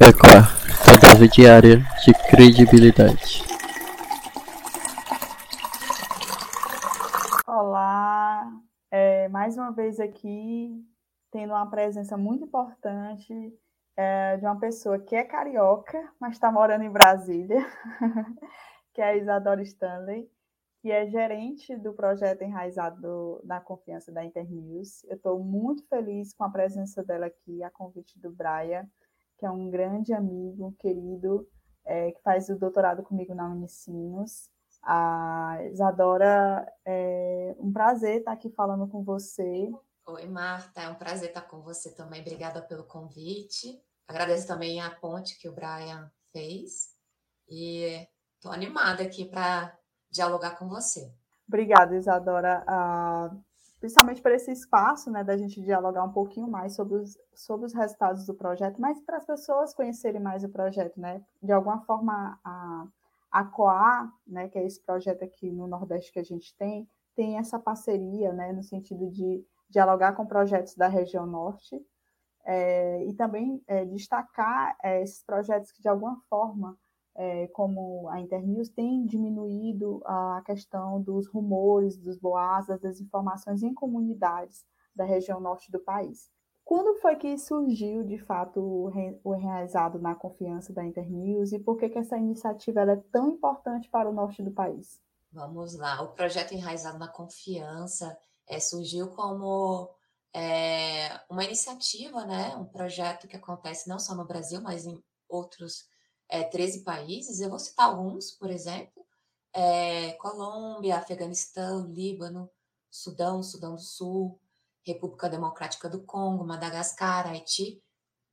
Sua dose diária de credibilidade. Olá, é, mais uma vez aqui, tendo uma presença muito importante é, de uma pessoa que é carioca, mas está morando em Brasília, que é a Isadora Stanley, que é gerente do projeto Enraizado na Confiança da Internews. Eu estou muito feliz com a presença dela aqui, a convite do Brian que é um grande amigo, querido, é, que faz o doutorado comigo na Unicinos. A Isadora, é um prazer estar aqui falando com você. Oi, Marta, é um prazer estar com você também. Obrigada pelo convite. Agradeço também a ponte que o Brian fez. E estou animada aqui para dialogar com você. Obrigada, Isadora. Principalmente por esse espaço, né, da gente dialogar um pouquinho mais sobre os, sobre os resultados do projeto, mas para as pessoas conhecerem mais o projeto, né, de alguma forma a, a COA, né, que é esse projeto aqui no Nordeste que a gente tem, tem essa parceria, né, no sentido de dialogar com projetos da região Norte é, e também é, destacar é, esses projetos que de alguma forma é, como a Internews, tem diminuído a questão dos rumores, dos boatos, das desinformações em comunidades da região norte do país. Quando foi que surgiu, de fato, o enraizado na confiança da Internews e por que, que essa iniciativa é tão importante para o norte do país? Vamos lá. O projeto Enraizado na Confiança é, surgiu como é, uma iniciativa, né? um projeto que acontece não só no Brasil, mas em outros é, 13 países. Eu vou citar alguns, por exemplo: é, Colômbia, Afeganistão, Líbano, Sudão, Sudão do Sul, República Democrática do Congo, Madagascar, Haiti,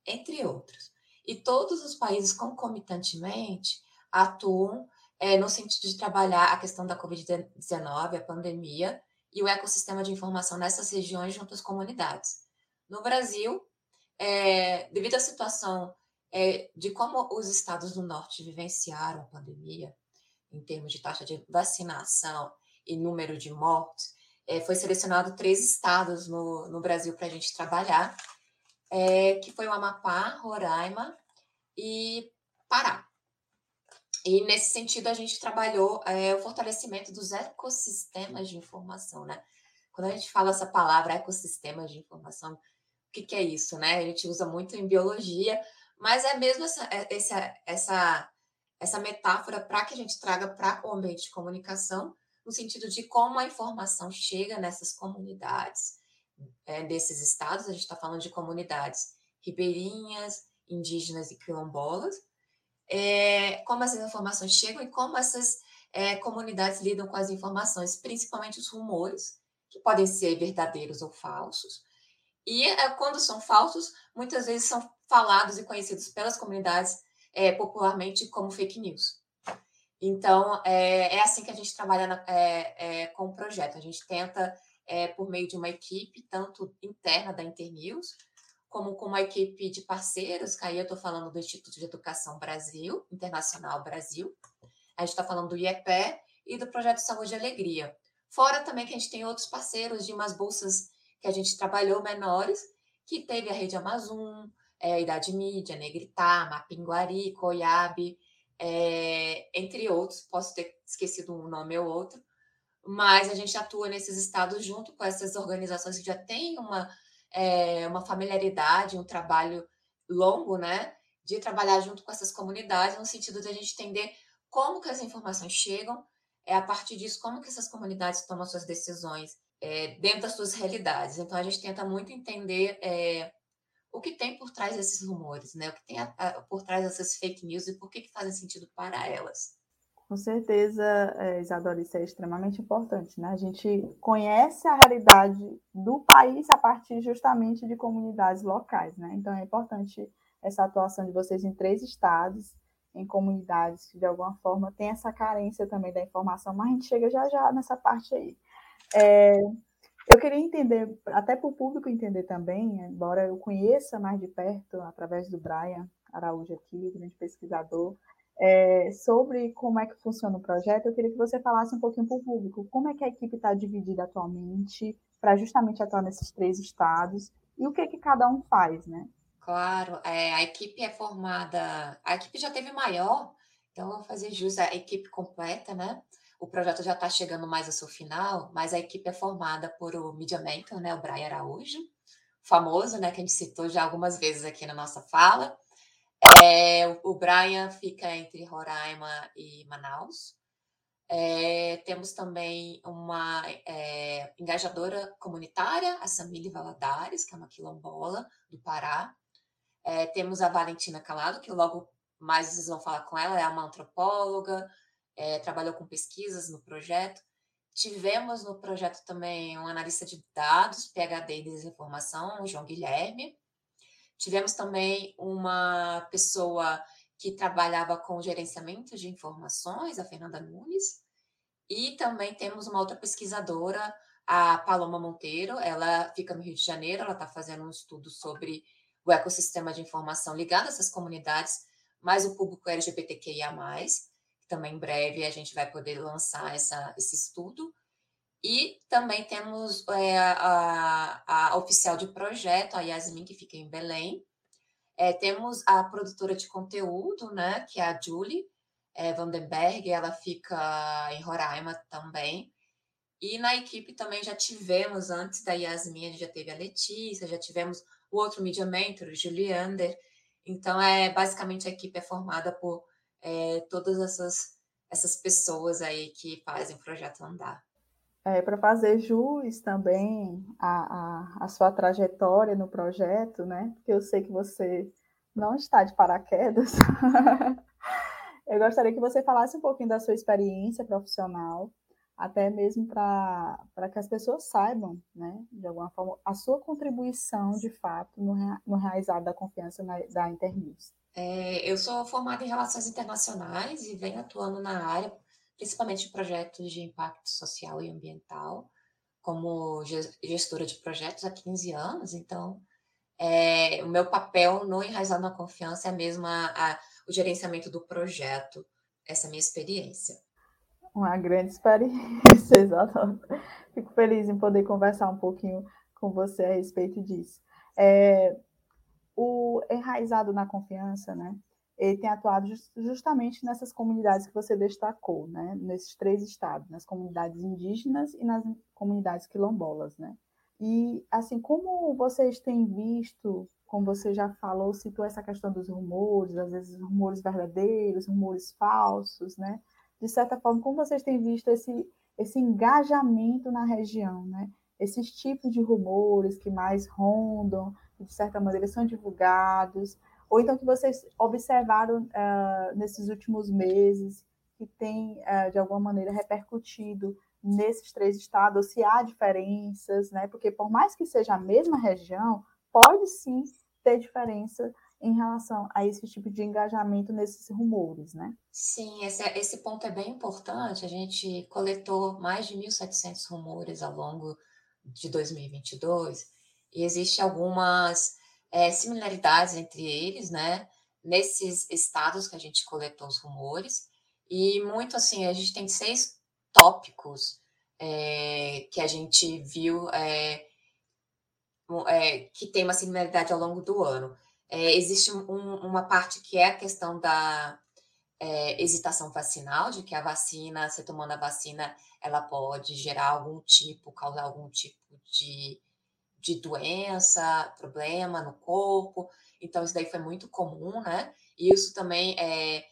entre outros. E todos os países concomitantemente atuam é, no sentido de trabalhar a questão da Covid-19, a pandemia, e o ecossistema de informação nessas regiões junto às comunidades. No Brasil, é, devido à situação é, de como os estados do norte vivenciaram a pandemia, em termos de taxa de vacinação e número de mortes, é, foi selecionado três estados no, no Brasil para a gente trabalhar, é, que foi o Amapá, Roraima e Pará. E nesse sentido a gente trabalhou é, o fortalecimento dos ecossistemas de informação, né? Quando a gente fala essa palavra ecossistemas de informação, o que, que é isso, né? A gente usa muito em biologia, mas é mesmo essa, é, essa, essa, essa metáfora para que a gente traga para o ambiente de comunicação, no sentido de como a informação chega nessas comunidades é, desses estados. A gente está falando de comunidades ribeirinhas, indígenas e quilombolas. É, como essas informações chegam e como essas é, comunidades lidam com as informações, principalmente os rumores, que podem ser verdadeiros ou falsos. E é, quando são falsos, muitas vezes são falados e conhecidos pelas comunidades é, popularmente como fake news. Então, é, é, assim que a gente trabalha na, é, é com o projeto. A gente tenta, é, por meio de uma equipe, tanto interna da Internews, como com uma equipe de parceiros, que aí eu estou falando do Instituto de Educação Brasil, Internacional Brasil, a gente está falando do IEPE e do Projeto Saúde e Alegria. Fora também que a gente tem outros parceiros de umas bolsas que a gente trabalhou menores, que teve a Rede Amazon, é, Idade Mídia, Negritar, Mapinguari, Coiabe, é, entre outros, posso ter esquecido um nome ou outro, mas a gente atua nesses estados junto com essas organizações que já têm uma, é, uma familiaridade, um trabalho longo, né, de trabalhar junto com essas comunidades, no sentido de a gente entender como que as informações chegam, é a partir disso como que essas comunidades tomam suas decisões é, dentro das suas realidades. Então a gente tenta muito entender é, o que tem por trás desses rumores, né? O que tem a, a, por trás dessas fake news e por que, que fazem sentido para elas. Com certeza, é, Isadora, isso é extremamente importante, né? A gente conhece a realidade do país a partir justamente de comunidades locais, né? Então é importante essa atuação de vocês em três estados, em comunidades que de alguma forma tem essa carência também da informação, mas a gente chega já já nessa parte aí. É, eu queria entender, até para o público entender também, embora eu conheça mais de perto, através do Brian Araújo aqui, grande pesquisador, é, sobre como é que funciona o projeto, eu queria que você falasse um pouquinho para o público, como é que a equipe está dividida atualmente, para justamente atuar nesses três estados, e o que, que cada um faz, né? Claro, é, a equipe é formada, a equipe já teve maior, então vou fazer jus à equipe completa, né? O projeto já está chegando mais ao seu final, mas a equipe é formada por o Media Mentor, né? O Brian Araújo, famoso, né? Que a gente citou já algumas vezes aqui na nossa fala. É, o Brian fica entre Roraima e Manaus. É, temos também uma é, engajadora comunitária, a Samile Valadares, que é uma quilombola do Pará. É, temos a Valentina Calado, que logo mais vocês vão falar com ela, é uma antropóloga, é, trabalhou com pesquisas no projeto. Tivemos no projeto também um analista de dados, PhD em desinformação, João Guilherme. Tivemos também uma pessoa que trabalhava com gerenciamento de informações, a Fernanda Nunes. E também temos uma outra pesquisadora, a Paloma Monteiro. Ela fica no Rio de Janeiro, ela está fazendo um estudo sobre o ecossistema de informação ligado a essas comunidades, mais o público LGBTQIA+, também em breve a gente vai poder lançar essa, esse estudo. E também temos é, a, a, oficial de projeto, a Yasmin, que fica em Belém. É, temos a produtora de conteúdo, né, que é a Julie é, Vandenberg, ela fica em Roraima também. E na equipe também já tivemos, antes da Yasmin, a gente já teve a Letícia, já tivemos o outro media mentor, o Juliander. Então, é basicamente a equipe é formada por é, todas essas, essas pessoas aí que fazem o projeto andar. É, Para fazer jus também a, a, a, sua trajetória no projeto, né? Porque eu sei que você não está de paraquedas. eu gostaria que você falasse um pouquinho da sua experiência profissional, até mesmo para que as pessoas saibam, né, de alguma forma, a sua contribuição de fato no, no realizar da confiança na, da Internews. É, eu sou formada em Relações Internacionais e venho atuando na área, principalmente de projetos de impacto social e ambiental, como gestora de projetos há 15 anos. Então, é, o meu papel no Enraizado na Confiança é mesmo a, a, o gerenciamento do projeto, essa é minha experiência. Uma grande experiência, exatamente. Fico feliz em poder conversar um pouquinho com você a respeito disso. É, o Enraizado na Confiança, né? Ele tem atuado justamente nessas comunidades que você destacou, né? Nesses três estados, nas comunidades indígenas e nas comunidades quilombolas, né? E, assim, como vocês têm visto, como você já falou, citou essa questão dos rumores, às vezes rumores verdadeiros, rumores falsos, né? de certa forma, como vocês têm visto esse, esse engajamento na região, né? Esses tipos de rumores que mais rondam, de certa maneira são divulgados, ou então que vocês observaram uh, nesses últimos meses, que tem, uh, de alguma maneira, repercutido nesses três estados, se há diferenças, né? Porque por mais que seja a mesma região, pode sim ter diferença em relação a esse tipo de engajamento nesses rumores, né? Sim, esse, é, esse ponto é bem importante. A gente coletou mais de 1.700 rumores ao longo de 2022 e existe algumas é, similaridades entre eles, né? Nesses estados que a gente coletou os rumores e muito assim, a gente tem seis tópicos é, que a gente viu é, que tem uma similaridade ao longo do ano. É, existe um, uma parte que é a questão da hesitação vacinal, de que a vacina, você tomando a vacina, ela pode gerar algum tipo, causar algum tipo de, de doença, problema no corpo. Então, isso daí foi muito comum, né? E isso também é,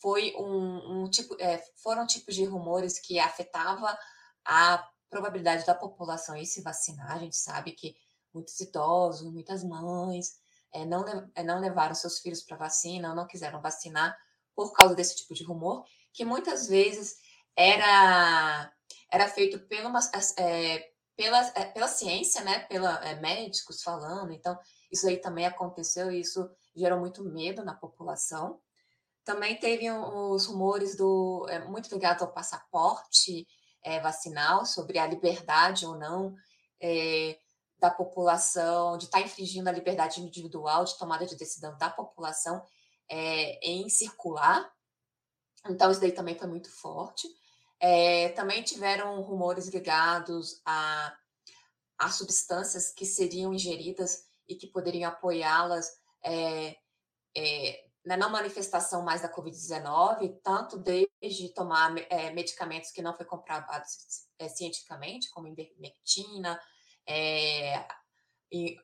foi um, um tipo, é, foram tipos de rumores que afetava a probabilidade da população ir se vacinar. A gente sabe que muitos idosos, muitas mães, é, não, é, não levaram seus filhos para vacina, não quiseram vacinar por causa desse tipo de rumor, que muitas vezes era, era feito pela, é, pela, é, pela ciência, né? Pela é, médicos falando. Então, isso aí também aconteceu e isso gerou muito medo na população. Também teve os rumores do é, muito ligados ao passaporte é, vacinal sobre a liberdade ou não é, da população, de estar tá infringindo a liberdade individual de tomada de decisão da população é, em circular. Então, isso daí também foi muito forte. É, também tiveram rumores ligados a, a substâncias que seriam ingeridas e que poderiam apoiá-las é, é, na manifestação mais da Covid-19, tanto desde tomar medicamentos que não foi comprovados cientificamente, como ivermectina,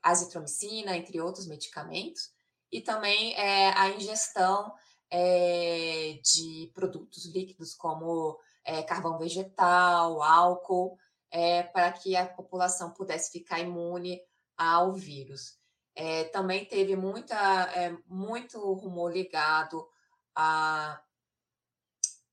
azitromicina, entre outros medicamentos, e também a ingestão de produtos líquidos como é, carvão vegetal, álcool, é, para que a população pudesse ficar imune ao vírus. É, também teve muita, é, muito rumor ligado a,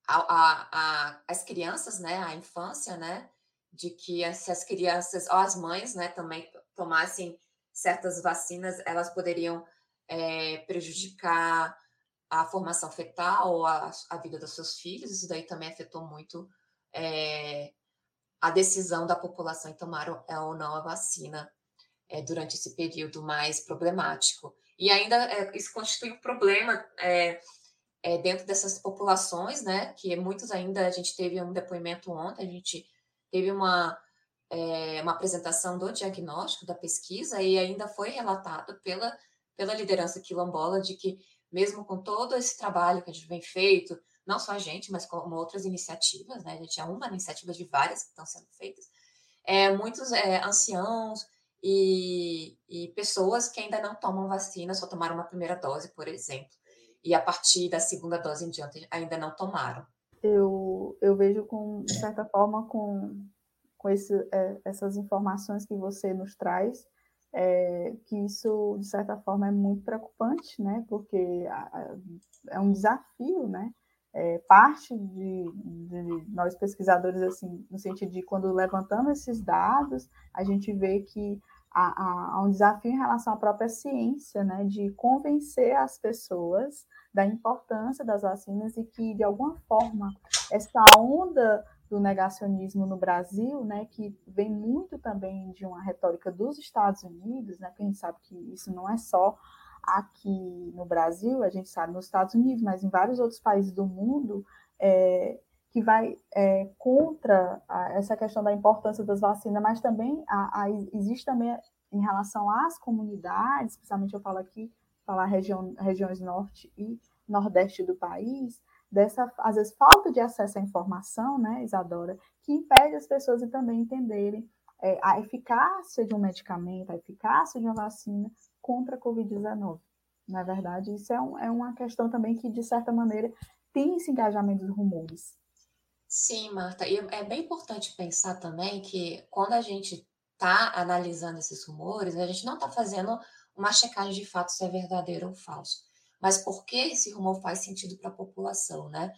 a, a, as crianças, né, a infância, né, de que se as crianças, ou as mães, né, também tomassem certas vacinas, elas poderiam é, prejudicar a formação fetal, a, a vida dos seus filhos, isso daí também afetou muito é, a decisão da população em tomar ou não a vacina é, durante esse período mais problemático. E ainda é, isso constitui um problema é, é, dentro dessas populações, né? Que muitos ainda, a gente teve um depoimento ontem, a gente teve uma, é, uma apresentação do diagnóstico da pesquisa e ainda foi relatado pela, pela liderança quilombola de que, mesmo com todo esse trabalho que a gente vem feito, não só a gente, mas como outras iniciativas, né? A gente é uma iniciativa de várias que estão sendo feitas. É, muitos é, anciãos e, e pessoas que ainda não tomam vacina, só tomaram uma primeira dose, por exemplo, e a partir da segunda dose em diante ainda não tomaram. Eu, eu vejo com, de certa forma, com, com esse, é, essas informações que você nos traz, é, que isso, de certa forma, é muito preocupante, né? Porque é um desafio, né? É, parte de, de, nós pesquisadores, assim, no sentido de quando levantamos esses dados, a gente vê que há, há um desafio em relação à própria ciência, né, de convencer as pessoas da importância das vacinas e que, de alguma forma, essa onda do negacionismo no Brasil, né, que vem muito também de uma retórica dos Estados Unidos, né, porque a gente sabe que isso não é só aqui no Brasil, a gente sabe nos Estados Unidos, mas em vários outros países do mundo, é, que vai é, contra a, essa questão da importância das vacinas, mas também a, a, existe também em relação às comunidades, especialmente eu falo aqui, falar região, regiões norte e nordeste do país, dessa, às vezes, falta de acesso à informação, né, Isadora, que impede as pessoas de também entenderem é, a eficácia de um medicamento, a eficácia de uma vacina contra a Covid-19. Na verdade, isso é, um, é uma questão também que, de certa maneira, tem esse engajamento dos rumores. Sim, Marta, e é bem importante pensar também que quando a gente está analisando esses rumores, a gente não está fazendo uma checagem de fato se é verdadeiro ou falso. Mas por que esse rumor faz sentido para a população, né?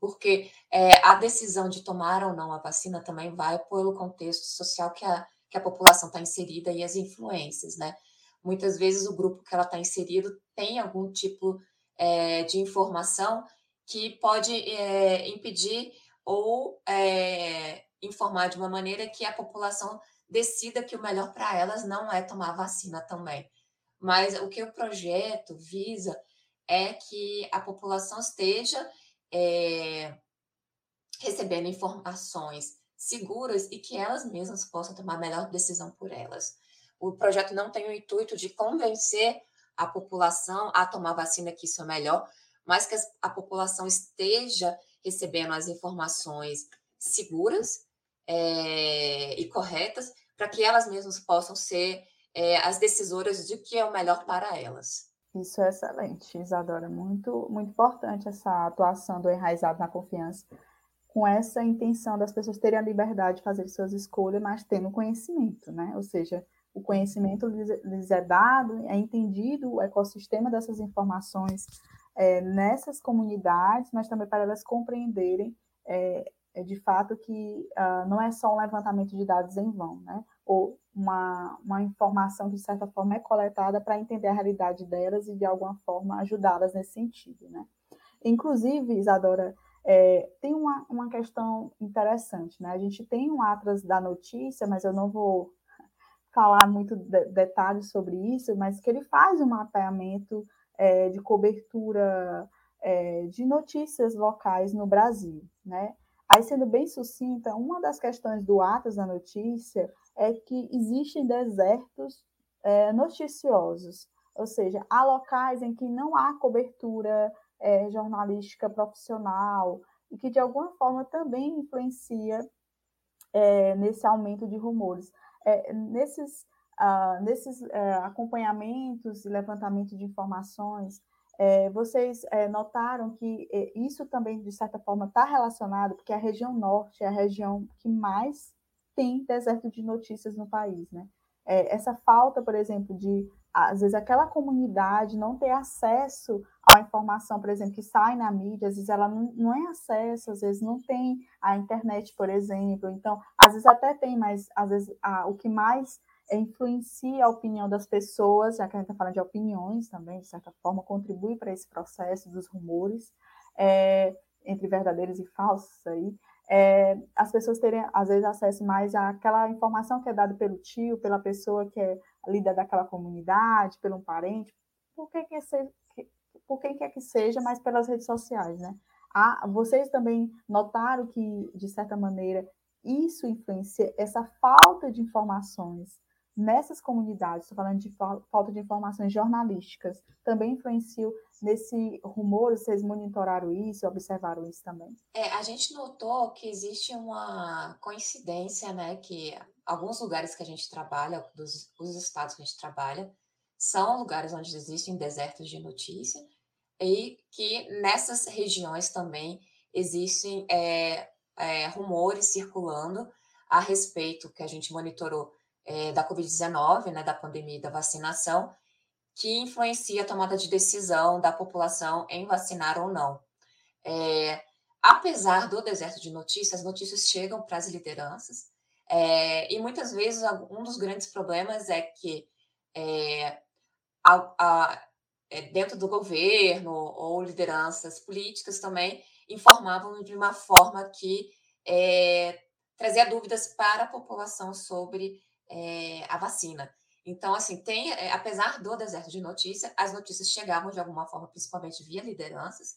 Porque é, a decisão de tomar ou não a vacina também vai pelo contexto social que a, que a população está inserida e as influências, né? Muitas vezes o grupo que ela está inserido tem algum tipo é, de informação que pode é, impedir ou é, informar de uma maneira que a população decida que o melhor para elas não é tomar vacina também. Mas o que o projeto visa é que a população esteja é, recebendo informações seguras e que elas mesmas possam tomar a melhor decisão por elas. O projeto não tem o intuito de convencer a população a tomar vacina, que isso é melhor, mas que a população esteja recebendo as informações seguras é, e corretas para que elas mesmas possam ser é, as decisoras de que é o melhor para elas. Isso é excelente, Isadora. Muito, muito importante essa atuação do enraizado na confiança, com essa intenção das pessoas terem a liberdade de fazer suas escolhas, mas tendo conhecimento, né? Ou seja, o conhecimento lhes é dado, é entendido o ecossistema dessas informações é, nessas comunidades, mas também para elas compreenderem é, é de fato que uh, não é só um levantamento de dados em vão, né? Ou uma, uma informação que, de certa forma, é coletada para entender a realidade delas e, de alguma forma, ajudá-las nesse sentido. Né? Inclusive, Isadora, é, tem uma, uma questão interessante. Né? A gente tem um atlas da notícia, mas eu não vou falar muito de, detalhes sobre isso, mas que ele faz um mapeamento é, de cobertura é, de notícias locais no Brasil, né? Aí, sendo bem sucinta, uma das questões do Atlas da Notícia é que existem desertos é, noticiosos, ou seja, há locais em que não há cobertura é, jornalística profissional e que de alguma forma também influencia é, nesse aumento de rumores. É, nesses uh, nesses uh, acompanhamentos e levantamento de informações, é, vocês é, notaram que é, isso também, de certa forma, está relacionado, porque a região norte é a região que mais tem deserto de notícias no país, né? É, essa falta, por exemplo, de, às vezes, aquela comunidade não ter acesso à informação, por exemplo, que sai na mídia, às vezes ela não, não é acesso, às vezes não tem a internet, por exemplo, então, às vezes até tem, mas às vezes a, o que mais influencia a opinião das pessoas, já que a gente está falando de opiniões também, de certa forma, contribui para esse processo dos rumores, é, entre verdadeiros e falsos aí, é, as pessoas terem, às vezes, acesso mais àquela informação que é dada pelo tio, pela pessoa que é líder daquela comunidade, pelo um parente, por quem quer, ser, por quem quer que seja, mas pelas redes sociais, né? Ah, vocês também notaram que, de certa maneira, isso influencia, essa falta de informações nessas comunidades, estou falando de falta de informações jornalísticas, também influenciou nesse rumor? Vocês monitoraram isso, observaram isso também? É, a gente notou que existe uma coincidência, né, que alguns lugares que a gente trabalha, dos os estados que a gente trabalha, são lugares onde existem desertos de notícia e que nessas regiões também existem é, é, rumores circulando a respeito que a gente monitorou é, da Covid-19, né, da pandemia e da vacinação, que influencia a tomada de decisão da população em vacinar ou não. É, apesar do deserto de notícias, as notícias chegam para as lideranças, é, e muitas vezes um dos grandes problemas é que é, a, a, é, dentro do governo ou lideranças políticas também informavam de uma forma que é, trazia dúvidas para a população sobre é, a vacina. Então, assim, tem, é, apesar do deserto de notícia, as notícias chegavam de alguma forma, principalmente via lideranças.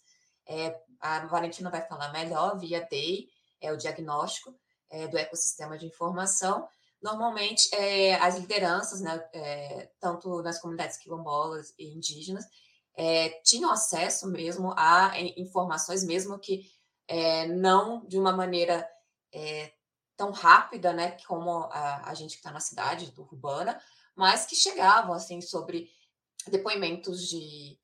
É, a Valentina vai falar melhor, via DEI, é o diagnóstico é, do ecossistema de informação. Normalmente, é, as lideranças, né, é, tanto nas comunidades quilombolas e indígenas, é, tinham acesso mesmo a informações, mesmo que não de uma maneira tão rápida, né, como a, a gente que está na cidade, urbana, mas que chegavam, assim, sobre depoimentos de,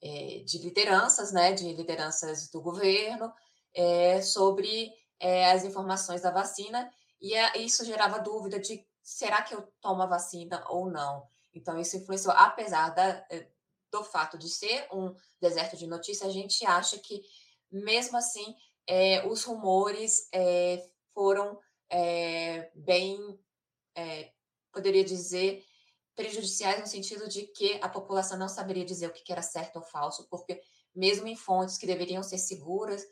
é, de lideranças, né, de lideranças do governo, é, sobre é, as informações da vacina, e isso gerava dúvida de será que eu tomo a vacina ou não. Então, isso influenciou, apesar da, do fato de ser um deserto de notícias, a gente acha que, mesmo assim, é, os rumores é, foram é, bem, poderia dizer, prejudiciais no sentido de que a população não saberia dizer o que era certo ou falso, porque mesmo em fontes que deveriam ser seguras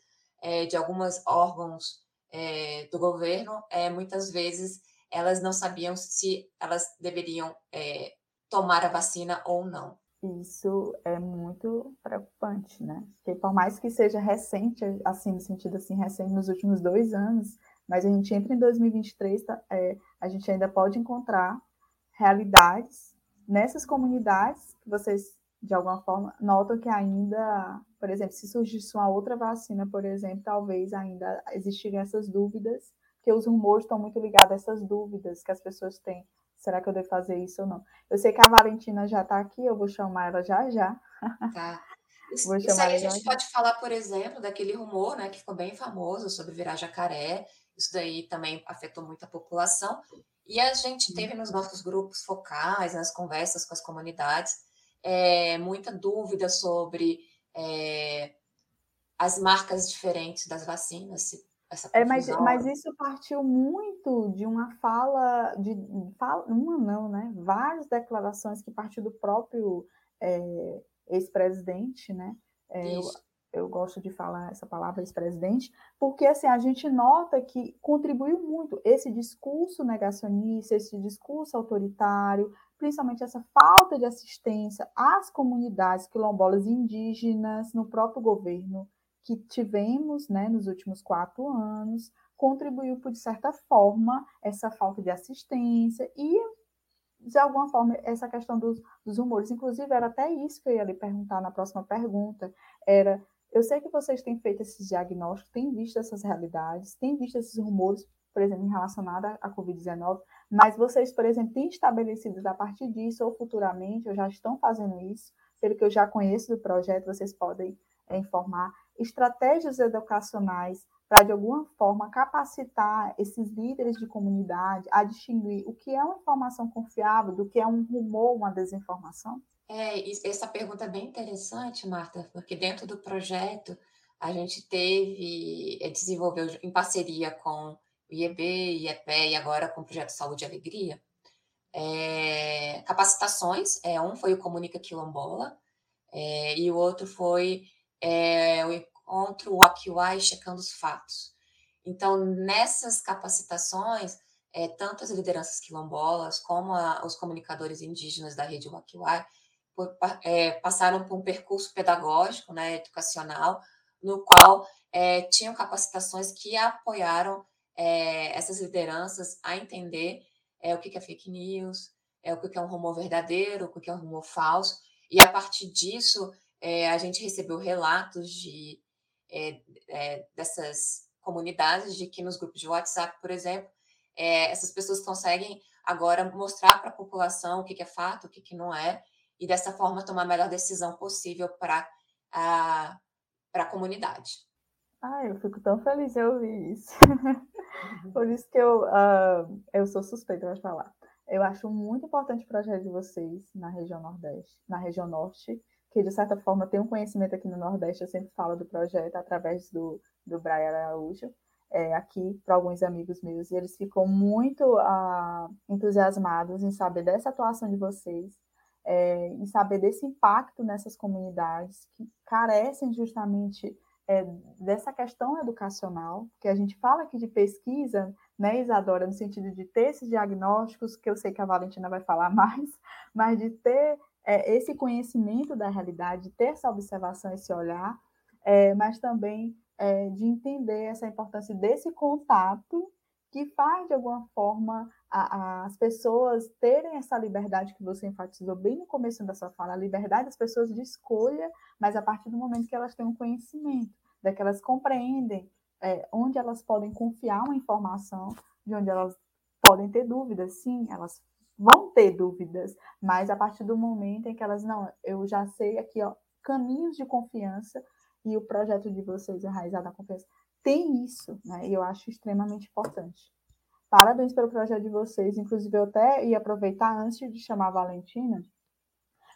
é, de alguns órgãos é, do governo, é, muitas vezes elas não sabiam se elas deveriam é, tomar a vacina ou não. Isso é muito preocupante, né? Porque por mais que seja recente, assim, no sentido assim, recente nos últimos dois anos, mas a gente entra em 2023, tá, a gente ainda pode encontrar realidades nessas comunidades que vocês, de alguma forma, notam que ainda, por exemplo, se surgisse uma outra vacina, por exemplo, talvez ainda existiriam essas dúvidas, porque os rumores estão muito ligados a essas dúvidas que as pessoas têm. Será que eu devo fazer isso ou não? Eu sei que a Valentina já está aqui, eu vou chamar ela já já. Tá. Isso, isso aí a gente já. pode falar, por exemplo, daquele rumor, né, que ficou bem famoso sobre virar jacaré, isso daí também afetou muito a população. E a gente teve nos nossos grupos focais, nas conversas com as comunidades, é, muita dúvida sobre é, as marcas diferentes das vacinas. é, mas, mas isso partiu muito de uma fala, de fala, uma não, né? Várias declarações que partiu do próprio é, ex-presidente, né? É, eu gosto de falar essa palavra ex-presidente, porque assim, a gente nota que contribuiu muito esse discurso negacionista, esse discurso autoritário, principalmente essa falta de assistência às comunidades quilombolas indígenas no próprio governo que tivemos né, nos últimos quatro anos, contribuiu, por de certa forma, essa falta de assistência e de alguma forma, essa questão dos, dos rumores, inclusive era até isso que eu ia lhe perguntar na próxima pergunta, era, eu sei que vocês têm feito esses diagnósticos, têm visto essas realidades, têm visto esses rumores, por exemplo, relacionados à Covid-19, mas vocês, por exemplo, têm estabelecido a partir disso, ou futuramente, ou já estão fazendo isso, pelo que eu já conheço do projeto, vocês podem é, informar, estratégias educacionais para, de alguma forma, capacitar esses líderes de comunidade a distinguir o que é uma informação confiável do que é um rumor, uma desinformação? É, essa pergunta é bem interessante, Marta, porque dentro do projeto a gente teve, é, desenvolveu em parceria com o IEB, IEPE e agora com o Projeto Saúde e Alegria, é, capacitações, é, um foi o Comunica Quilombola é, e o outro foi é, o contra o Akiwai checando os fatos. Então, nessas capacitações, é, tanto as lideranças quilombolas como a, os comunicadores indígenas da rede Wakiwai é, passaram por um percurso pedagógico, né, educacional, no qual é, tinham capacitações que apoiaram é, essas lideranças a entender é, o que é fake news, é, o que é um rumor verdadeiro, o que é um rumor falso, e a partir disso é, a gente recebeu relatos de é, dessas comunidades, de que nos grupos de WhatsApp, por exemplo, essas pessoas conseguem agora mostrar para a população o que, é fato, o que não é, e dessa forma tomar a melhor decisão possível para a, a comunidade. Ah, eu fico tão feliz de ouvir isso. Por isso que eu, uh, eu sou suspeita para falar. Eu acho muito importante o projeto de vocês na região Nordeste, na região Norte, que de certa forma tem um conhecimento aqui no Nordeste, eu sempre falo do projeto através do, do Brian Araújo, é, aqui para alguns amigos meus, e eles ficam muito ah, entusiasmados em saber dessa atuação de vocês, é, em saber desse impacto nessas comunidades que carecem justamente é, dessa questão educacional, que a gente fala aqui de pesquisa, né, Isadora, no sentido de ter esses diagnósticos, que eu sei que a Valentina vai falar mais, mas de ter é, esse conhecimento da realidade, ter essa observação, esse olhar, é, mas também é, de entender essa importância desse contato que faz, de alguma forma, a, a, as pessoas terem essa liberdade que você enfatizou bem no começo da sua fala, a liberdade das pessoas de escolha, mas a partir do momento que elas têm um conhecimento, daquelas que elas compreendem é, onde elas podem confiar uma informação, de onde elas podem ter dúvidas, sim, elas vão ter dúvidas, mas a partir do momento em que elas, não, eu já sei aqui, ó, caminhos de confiança, e o projeto de vocês, Enraizado na Confiança, tem isso, né? E eu acho extremamente importante. Parabéns pelo projeto de vocês. Inclusive, eu até ia aproveitar antes de chamar a Valentina,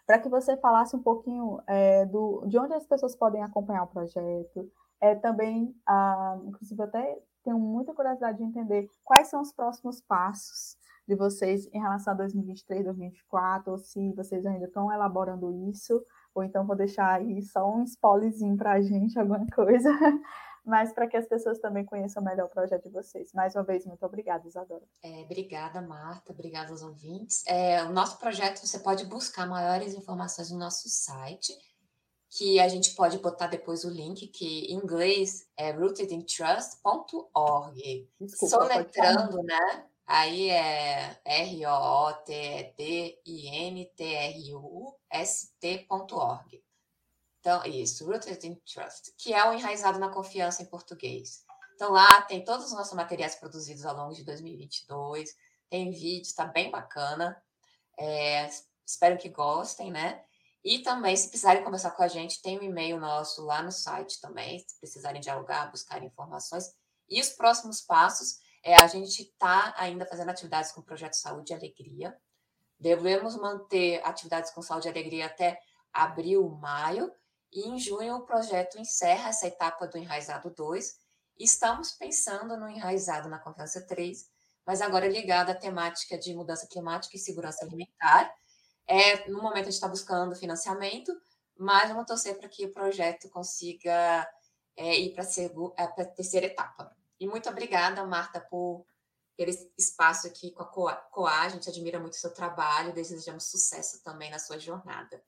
para que você falasse um pouquinho é, do, de onde as pessoas podem acompanhar o projeto. É, também, ah, inclusive, eu até tenho muita curiosidade de entender quais são os próximos passos de vocês em relação a 2023, 2024, ou se vocês ainda estão elaborando isso, ou então vou deixar aí só um spoilerzinho para a gente, alguma coisa, mas para que as pessoas também conheçam melhor o projeto de vocês. Mais uma vez, muito obrigada, Isadora. É, obrigada, Marta, obrigada aos ouvintes. É, o nosso projeto, você pode buscar maiores informações no nosso site, que a gente pode botar depois o link, que em inglês é rootedintrust.org. Soletrando, né? Aí é R-O-T-E-D-I-N-T-R-U-S-T.org. Então, isso, Rooted in Trust, que é o enraizado na confiança em português. Então, lá tem todos os nossos materiais produzidos ao longo de 2022, tem vídeo, está bem bacana. É, espero que gostem, né? E também, se precisarem conversar com a gente, tem um e-mail nosso lá no site também, se precisarem dialogar, buscar informações. E os próximos passos é, a gente está ainda fazendo atividades com o projeto Saúde e Alegria. Devemos manter atividades com Saúde e Alegria até abril, maio. E em junho o projeto encerra essa etapa do Enraizado 2. Estamos pensando no Enraizado na Confiança 3, mas agora ligado à temática de mudança climática e segurança alimentar. É, no momento a gente está buscando financiamento, mas vamos torcer para que o projeto consiga é, ir para a é, terceira etapa. E muito obrigada, Marta, por ter esse espaço aqui com a COA. A gente admira muito o seu trabalho e desejamos sucesso também na sua jornada.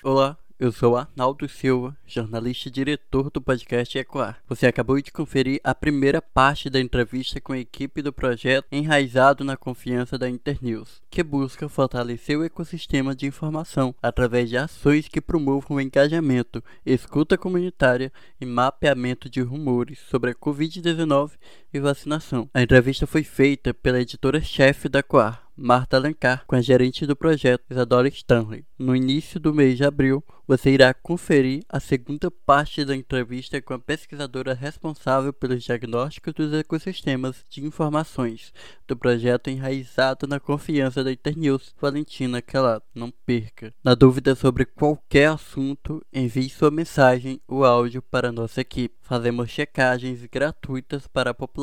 Olá, eu sou Arnaldo Silva, jornalista e diretor do podcast Ecoar. Você acabou de conferir a primeira parte da entrevista com a equipe do projeto Enraizado na Confiança da Internews, que busca fortalecer o ecossistema de informação através de ações que promovam o engajamento, escuta comunitária e mapeamento de rumores sobre a Covid-19 e vacinação. A entrevista foi feita pela editora-chefe da Coar, Marta Alencar, com a gerente do projeto, Isadora Stanley. No início do mês de abril, você irá conferir a segunda parte da entrevista com a pesquisadora responsável pelos diagnósticos dos ecossistemas de informações do projeto enraizado na confiança da Internews, Valentina Kelat. Não perca. Na dúvida sobre qualquer assunto, envie sua mensagem ou áudio para nossa equipe. Fazemos checagens gratuitas para a população.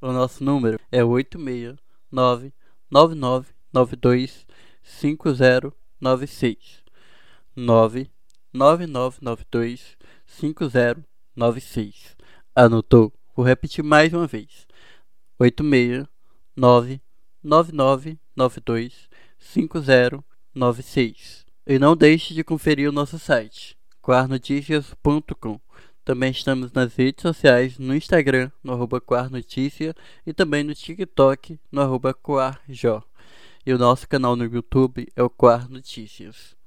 O nosso número é 869 9992 5096 99992 5096 Anotou? Vou repetir mais uma vez. 869 9992 5096 E não deixe de conferir o nosso site quarnoticias.com também estamos nas redes sociais, no Instagram, no arroba Notícia, e também no TikTok, no arroba Coarjó. E o nosso canal no YouTube é o Quar Notícias.